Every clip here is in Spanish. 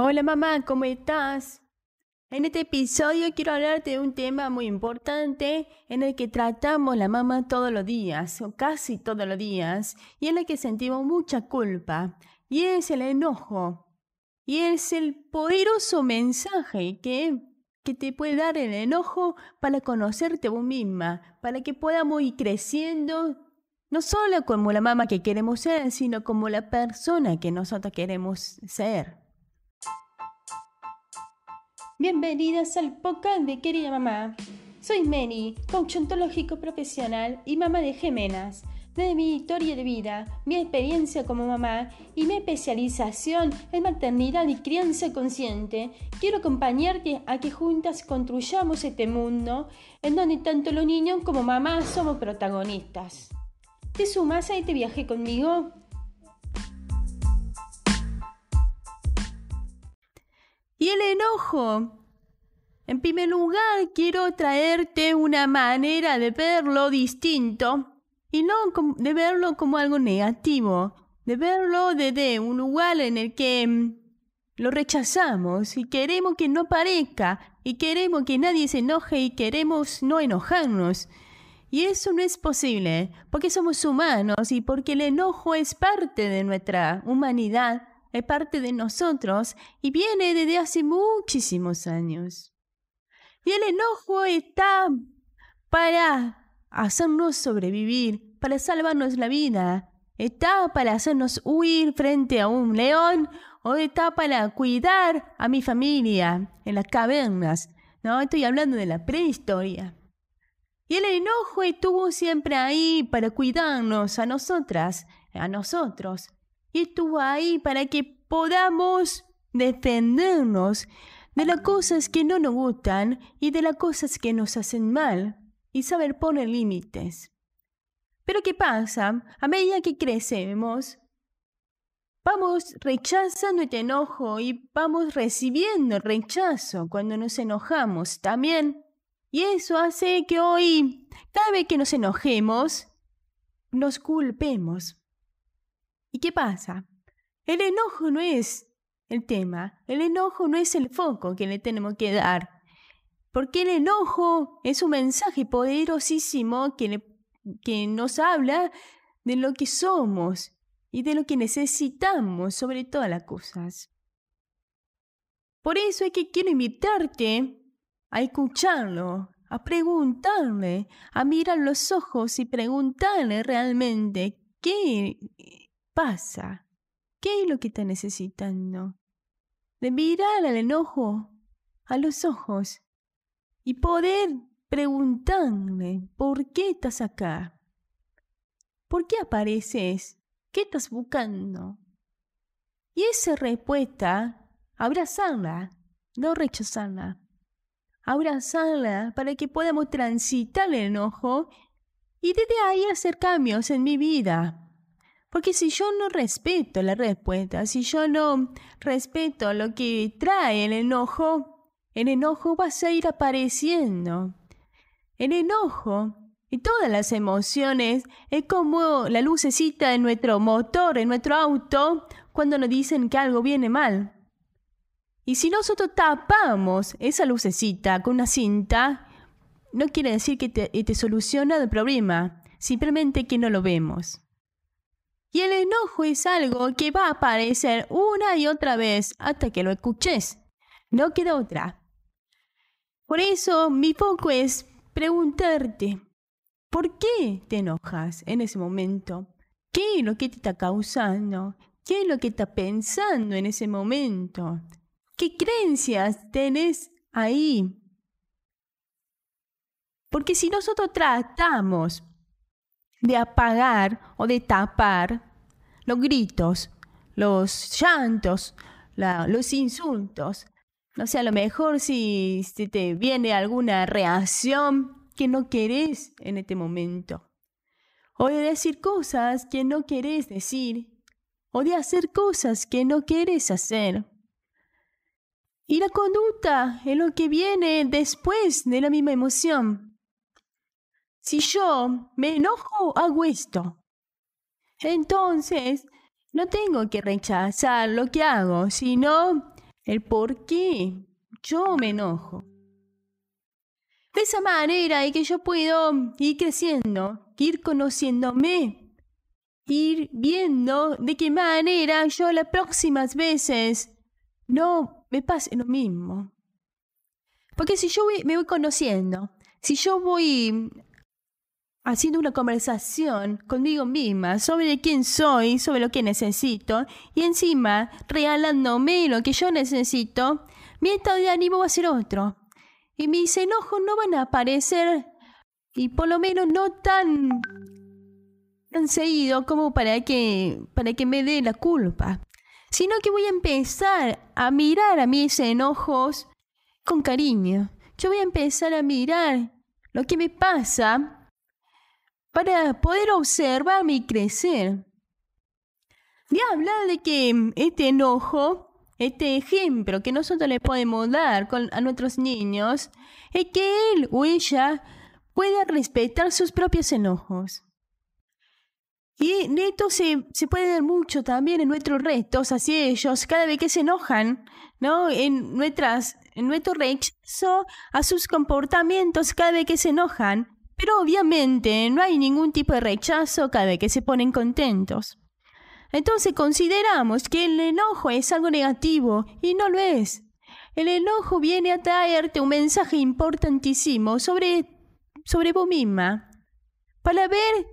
Hola mamá, ¿cómo estás? En este episodio quiero hablarte de un tema muy importante en el que tratamos la mamá todos los días, o casi todos los días, y en el que sentimos mucha culpa, y es el enojo. Y es el poderoso mensaje que, que te puede dar el enojo para conocerte vos misma, para que podamos ir creciendo, no solo como la mamá que queremos ser, sino como la persona que nosotros queremos ser. Bienvenidas al podcast de Querida Mamá. Soy Meni, coach profesional y mamá de gemelas. Desde mi historia de vida, mi experiencia como mamá y mi especialización en maternidad y crianza consciente, quiero acompañarte a que juntas construyamos este mundo en donde tanto los niños como mamá somos protagonistas. ¿Te sumas a este viaje conmigo? El enojo. En primer lugar, quiero traerte una manera de verlo distinto y no de verlo como algo negativo, de verlo desde un lugar en el que mm, lo rechazamos y queremos que no parezca y queremos que nadie se enoje y queremos no enojarnos. Y eso no es posible, porque somos humanos y porque el enojo es parte de nuestra humanidad parte de nosotros y viene desde hace muchísimos años. Y el enojo está para hacernos sobrevivir, para salvarnos la vida, está para hacernos huir frente a un león o está para cuidar a mi familia en las cavernas. No, estoy hablando de la prehistoria. Y el enojo estuvo siempre ahí para cuidarnos a nosotras, a nosotros, estuvo ahí para que podamos defendernos de las cosas que no nos gustan y de las cosas que nos hacen mal y saber poner límites. Pero ¿qué pasa? A medida que crecemos, vamos rechazando este enojo y vamos recibiendo rechazo cuando nos enojamos también. Y eso hace que hoy, cada vez que nos enojemos, nos culpemos. ¿Y qué pasa? El enojo no es el tema, el enojo no es el foco que le tenemos que dar, porque el enojo es un mensaje poderosísimo que, que nos habla de lo que somos y de lo que necesitamos sobre todas las cosas. Por eso es que quiero invitarte a escucharlo, a preguntarle, a mirar los ojos y preguntarle realmente qué pasa? ¿Qué es lo que está necesitando? De mirar al enojo a los ojos y poder preguntarle, ¿por qué estás acá? ¿Por qué apareces? ¿Qué estás buscando? Y esa respuesta, abrazarla, no rechazarla. Abrazarla para que podamos transitar el enojo y desde ahí hacer cambios en mi vida. Porque si yo no respeto la respuesta, si yo no respeto lo que trae el enojo, el enojo va a seguir apareciendo. El enojo y todas las emociones es como la lucecita de nuestro motor, en nuestro auto, cuando nos dicen que algo viene mal. Y si nosotros tapamos esa lucecita con una cinta, no quiere decir que te, te soluciona el problema, simplemente que no lo vemos. Y el enojo es algo que va a aparecer una y otra vez hasta que lo escuches. No queda otra. Por eso mi foco es preguntarte, ¿por qué te enojas en ese momento? ¿Qué es lo que te está causando? ¿Qué es lo que estás pensando en ese momento? ¿Qué creencias tenés ahí? Porque si nosotros tratamos de apagar o de tapar los gritos, los llantos, los insultos. No sé, a lo mejor si, si te viene alguna reacción que no querés en este momento. O de decir cosas que no querés decir. O de hacer cosas que no querés hacer. Y la conducta es lo que viene después de la misma emoción. Si yo me enojo, hago esto. Entonces, no tengo que rechazar lo que hago, sino el por qué yo me enojo. De esa manera es que yo puedo ir creciendo, ir conociéndome, ir viendo de qué manera yo las próximas veces no me pase lo mismo. Porque si yo me voy conociendo, si yo voy haciendo una conversación conmigo misma sobre quién soy, sobre lo que necesito, y encima regalándome lo que yo necesito, mi estado de ánimo va a ser otro. Y mis enojos no van a aparecer, y por lo menos no tan, tan seguido como para que, para que me dé la culpa, sino que voy a empezar a mirar a mis enojos con cariño. Yo voy a empezar a mirar lo que me pasa para poder observarme y crecer. Y hablar de que este enojo, este ejemplo que nosotros le podemos dar a nuestros niños, es que él o ella pueda respetar sus propios enojos. Y esto se, se puede ver mucho también en nuestros retos hacia ellos, cada vez que se enojan, ¿no? En, nuestras, en nuestro rechazo a sus comportamientos, cada vez que se enojan. Pero obviamente no hay ningún tipo de rechazo cada vez que se ponen contentos. Entonces consideramos que el enojo es algo negativo y no lo es. El enojo viene a traerte un mensaje importantísimo sobre, sobre vos misma, para ver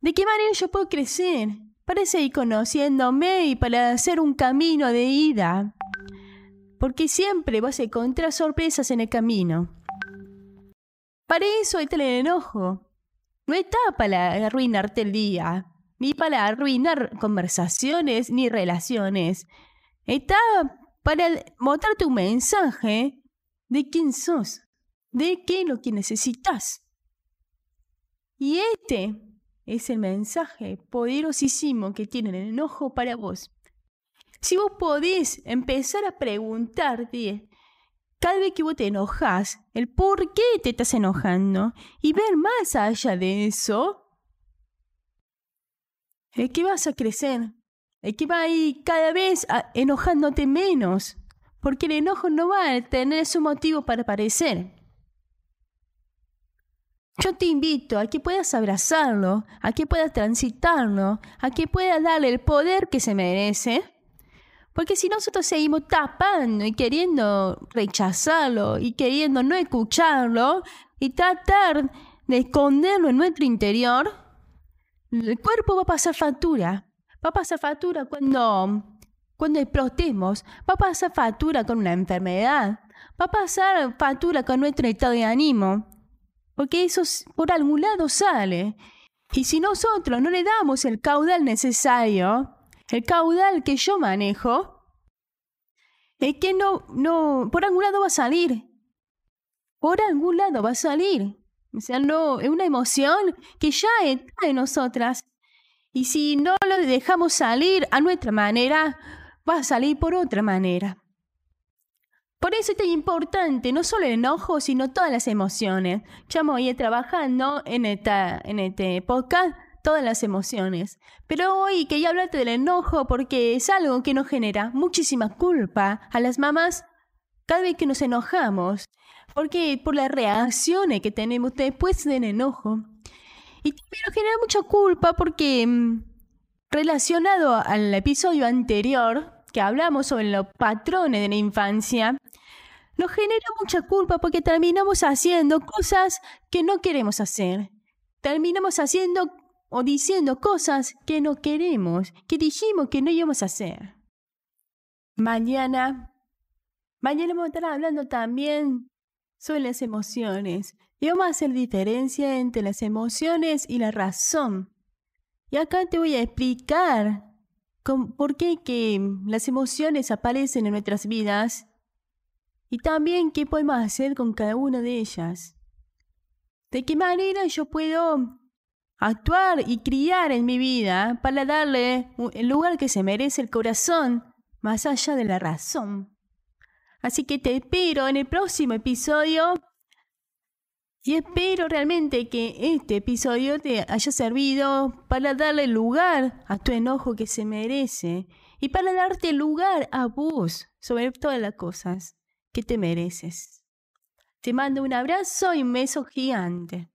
de qué manera yo puedo crecer, para seguir conociéndome y para hacer un camino de ida. Porque siempre vas a encontrar sorpresas en el camino. Para eso está el enojo. No está para arruinarte el día, ni para arruinar conversaciones ni relaciones. Está para mostrarte un mensaje de quién sos, de qué es lo que necesitas. Y este es el mensaje poderosísimo que tiene el enojo para vos. Si vos podés empezar a preguntarte cada vez que vos te enojas, el por qué te estás enojando y ver más allá de eso, es que vas a crecer, es que va a ir cada vez enojándote menos, porque el enojo no va a tener su motivo para aparecer. Yo te invito a que puedas abrazarlo, a que puedas transitarlo, a que puedas darle el poder que se merece porque si nosotros seguimos tapando y queriendo rechazarlo y queriendo no escucharlo y tratar de esconderlo en nuestro interior, el cuerpo va a pasar factura. Va a pasar factura cuando, cuando explotemos. Va a pasar factura con una enfermedad. Va a pasar factura con nuestro estado de ánimo. Porque eso por algún lado sale. Y si nosotros no le damos el caudal necesario, el caudal que yo manejo es que no, no, por algún lado va a salir. Por algún lado va a salir. O sea, no, es una emoción que ya está en nosotras. Y si no lo dejamos salir a nuestra manera, va a salir por otra manera. Por eso es tan importante no solo el enojo, sino todas las emociones. Ya me voy trabajando en, esta, en este podcast todas las emociones. Pero hoy quería hablarte del enojo porque es algo que nos genera muchísima culpa a las mamás cada vez que nos enojamos. Porque por las reacciones que tenemos después del enojo. Y también nos genera mucha culpa porque mm, relacionado al episodio anterior que hablamos sobre los patrones de la infancia, nos genera mucha culpa porque terminamos haciendo cosas que no queremos hacer. Terminamos haciendo o diciendo cosas que no queremos, que dijimos que no íbamos a hacer. Mañana, mañana vamos a estar hablando también sobre las emociones y vamos a hacer diferencia entre las emociones y la razón. Y acá te voy a explicar por qué que las emociones aparecen en nuestras vidas y también qué podemos hacer con cada una de ellas. De qué manera yo puedo actuar y criar en mi vida para darle el lugar que se merece el corazón más allá de la razón. Así que te espero en el próximo episodio y espero realmente que este episodio te haya servido para darle lugar a tu enojo que se merece y para darte lugar a vos sobre todas las cosas que te mereces. Te mando un abrazo y un beso gigante.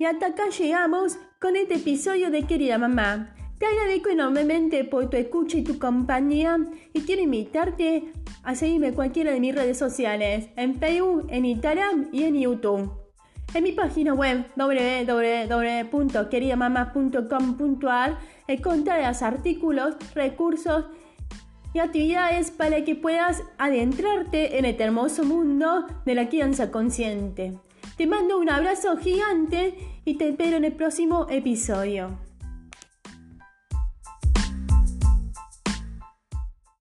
Y hasta acá llegamos con este episodio de Querida Mamá. Te agradezco enormemente por tu escucha y tu compañía y quiero invitarte a seguirme en cualquiera de mis redes sociales, en Facebook, en Instagram y en YouTube. En mi página web www.queridamama.com.ar encontrarás artículos, recursos y actividades para que puedas adentrarte en este hermoso mundo de la crianza consciente. Te mando un abrazo gigante y te espero en el próximo episodio.